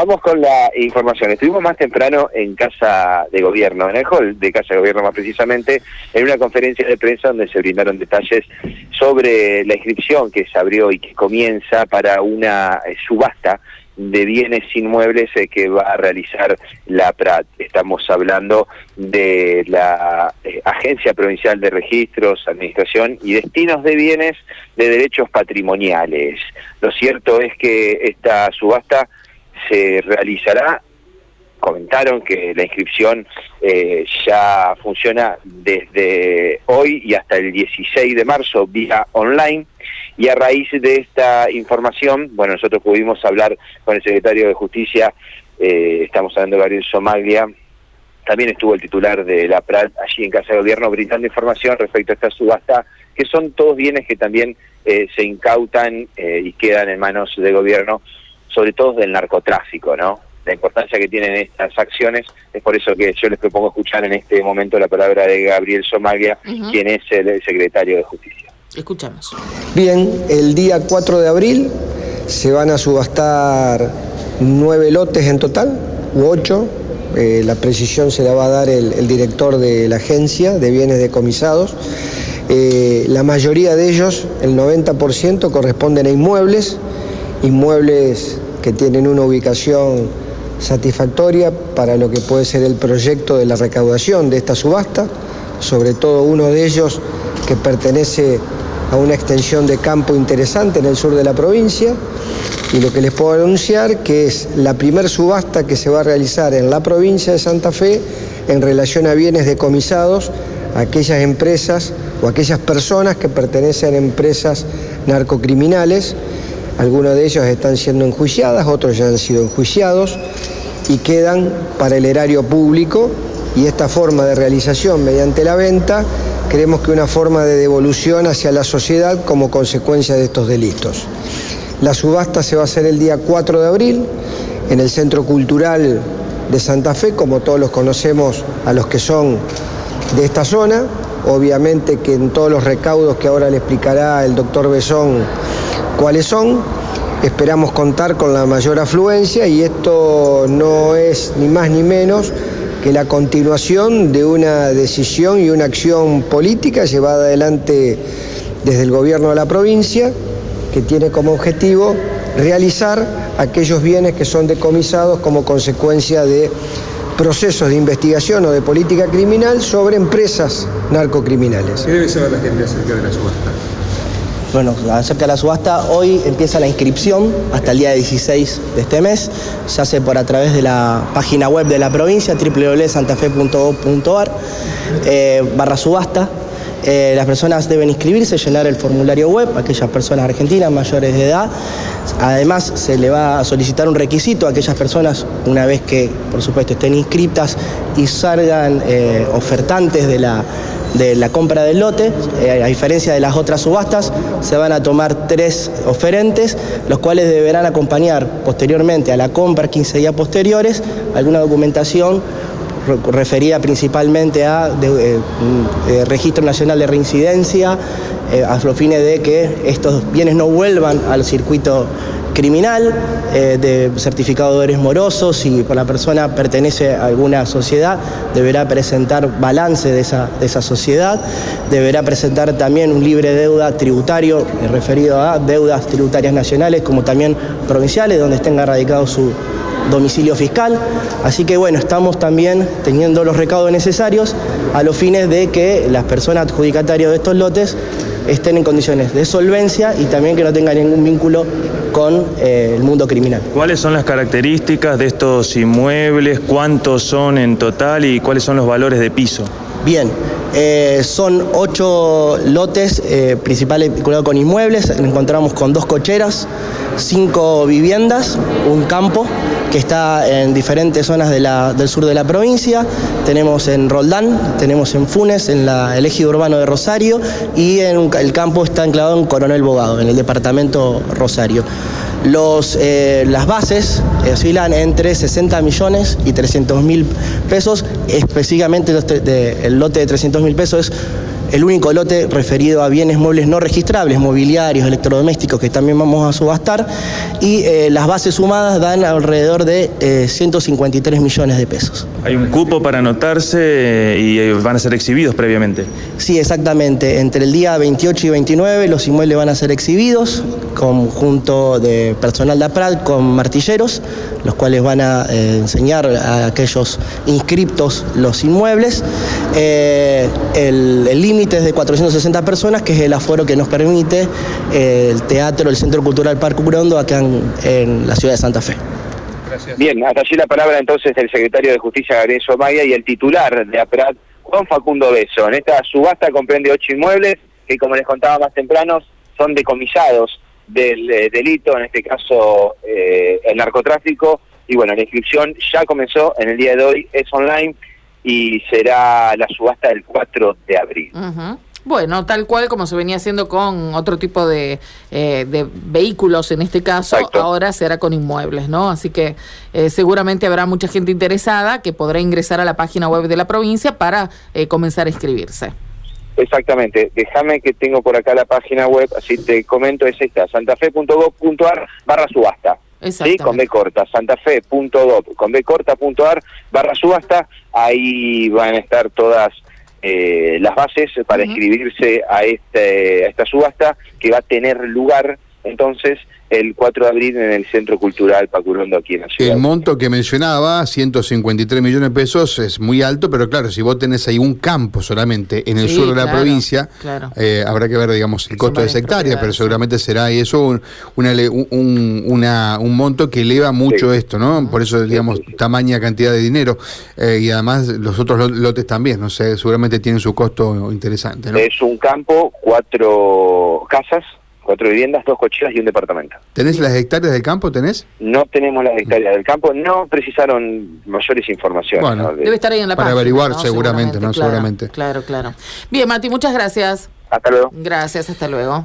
Vamos con la información. Estuvimos más temprano en Casa de Gobierno, en el hall de Casa de Gobierno más precisamente, en una conferencia de prensa donde se brindaron detalles sobre la inscripción que se abrió y que comienza para una eh, subasta de bienes inmuebles eh, que va a realizar la PRAT. Estamos hablando de la eh, Agencia Provincial de Registros, Administración y Destinos de Bienes de Derechos Patrimoniales. Lo cierto es que esta subasta se realizará. Comentaron que la inscripción eh, ya funciona desde hoy y hasta el 16 de marzo vía online. Y a raíz de esta información, bueno, nosotros pudimos hablar con el secretario de Justicia, eh, estamos hablando de Gabriel Somaglia, también estuvo el titular de la PRAT allí en Casa de Gobierno brindando información respecto a esta subasta, que son todos bienes que también eh, se incautan y quedan en manos del gobierno, sobre todo del narcotráfico, ¿no? la importancia que tienen estas acciones. Es por eso que yo les propongo escuchar en este momento la palabra de Gabriel Somaglia, quien es el, secretario de Justicia. Escuchamos. Bien, el día 4 de abril se van a subastar nueve lotes en total, u ocho. Eh, la precisión se la va a dar el, director de la agencia de bienes decomisados. Eh, la mayoría de ellos, el 90%, corresponden a inmuebles, inmuebles que tienen una ubicación satisfactoria para lo que puede ser el proyecto de la recaudación de esta subasta, sobre todo uno de ellos que pertenece a una extensión de campo interesante en el sur de la provincia. Y lo que les puedo anunciar que es la primer subasta que se va a realizar en la provincia de Santa Fe en relación a bienes decomisados a aquellas empresas o aquellas personas que pertenecen a empresas narcocriminales algunos de ellos están siendo enjuiciadas, otros ya han sido enjuiciados y quedan para el erario público y esta forma de realización mediante la venta creemos que una forma de devolución hacia la sociedad como consecuencia de estos delitos. La subasta se va a hacer el día 4 de abril en el Centro Cultural de Santa Fe, como todos los conocemos a los que son de esta zona. Obviamente que en todos los recaudos que ahora le explicará el doctor Besón cuáles son. Esperamos contar con la mayor afluencia y esto no es ni más ni menos que la continuación de una decisión y una acción política llevada adelante desde el gobierno de la provincia que tiene como objetivo realizar aquellos bienes que son decomisados como consecuencia de procesos de investigación o de política criminal sobre empresas narcocriminales. ¿Qué debe saber la gente acerca de la subasta? Bueno, acerca de la subasta, hoy empieza la inscripción hasta el día 16 de este mes. Se hace por a través de la página web de la provincia, www.santafe.gov.ar, eh, barra subasta. Eh, las personas deben inscribirse, llenar el formulario web, aquellas personas argentinas mayores de edad. Además, se le va a solicitar un requisito a aquellas personas, una vez que, por supuesto, estén inscritas y salgan eh, ofertantes de la de la compra del lote, eh, a diferencia de las otras subastas, se van a tomar tres oferentes, los cuales deberán acompañar posteriormente a la compra 15 días posteriores alguna documentación referida principalmente a eh, eh, Registro Nacional de Reincidencia, a los fines de que estos bienes no vuelvan al circuito criminal, eh, de certificado de morosos, si la persona pertenece a alguna sociedad, deberá presentar balance de esa, de esa sociedad, deberá presentar también un libre deuda tributario eh, referido a deudas tributarias nacionales como también provinciales, donde tenga radicado su domicilio fiscal. Así que bueno, estamos también teniendo los recaudos necesarios a los fines de que las personas adjudicatarias de estos lotes estén en condiciones de solvencia y también que no tengan ningún vínculo con eh, el mundo criminal. ¿Cuáles son las características de estos inmuebles? ¿Cuántos son en total y cuáles son los valores de piso? Bien, eh, son ocho lotes eh, principales vinculados con inmuebles. Encontramos con dos cocheras, cinco viviendas, un campo que está en diferentes zonas del sur de la provincia. Tenemos en Roldán, tenemos en Funes, en el ejido urbano de Rosario y en el campo está enclavado en Coronel Bogado, en el departamento Rosario. Los, eh, las bases oscilan entre 60 millones y 300 mil pesos, específicamente el lote de 300 mil pesos es el único lote referido a bienes muebles no registrables, mobiliarios, electrodomésticos que también vamos a subastar y eh, las bases sumadas dan alrededor de 153 millones de pesos. ¿Hay un cupo para anotarse y van a ser exhibidos previamente? Sí, exactamente. Entre el día 28 y 29 los inmuebles van a ser exhibidos conjunto de personal de APRAD con martilleros, los cuales van a enseñar a aquellos inscriptos los inmuebles. Eh, el límite es de 460 personas, que es el aforo que nos permite eh, el teatro, el Centro Cultural Parque Urondo, acá en, la ciudad de Santa Fe. Bien, hasta allí la palabra entonces del secretario de Justicia, Gabriel Somaya, y el titular de APRAD, Juan Facundo Beso. En esta subasta comprende ocho inmuebles que, como les contaba más temprano, son decomisados del eh, delito, en este caso el narcotráfico, y bueno, la inscripción ya comenzó en el día de hoy, es online y será la subasta el 4 de abril. Bueno, tal cual como se venía haciendo con otro tipo de, eh, de vehículos en este caso, ahora será con inmuebles, ¿no? Así que eh, seguramente habrá mucha gente interesada que podrá ingresar a la página web de la provincia para eh, comenzar a inscribirse. Exactamente, déjame que tengo por acá la página web, así te comento, es esta, santafe.gov.ar barra subasta. ¿Sí? con B corta, santafe.gov, con B corta.ar barra subasta, ahí van a estar todas eh, las bases para inscribirse a, este, a esta subasta que va a tener lugar entonces el 4 de abril en el Centro Cultural Pacurondo aquí en la ciudad. El monto que mencionaba, 153 millones de pesos, es muy alto, pero claro, si vos tenés ahí un campo solamente en el sur de la provincia, eh, habrá que ver, digamos, el costo de esa hectárea, pero seguramente será eso un, una, un, monto que eleva mucho esto, ¿no? Por eso, digamos, tamaña cantidad de dinero. Eh, y además los otros lotes también, no sé, seguramente tienen su costo interesante, ¿no? Es un campo, cuatro casas, cuatro viviendas, dos cocheras y un departamento. ¿Tenés las hectáreas del campo? ¿Tenés? No tenemos las hectáreas del campo, no precisaron mayores informaciones. Bueno, debe estar ahí en la Para averiguar seguramente, ¿no? Claro, seguramente. Claro, claro. Bien, Mati, muchas gracias. Hasta luego. Gracias, hasta luego.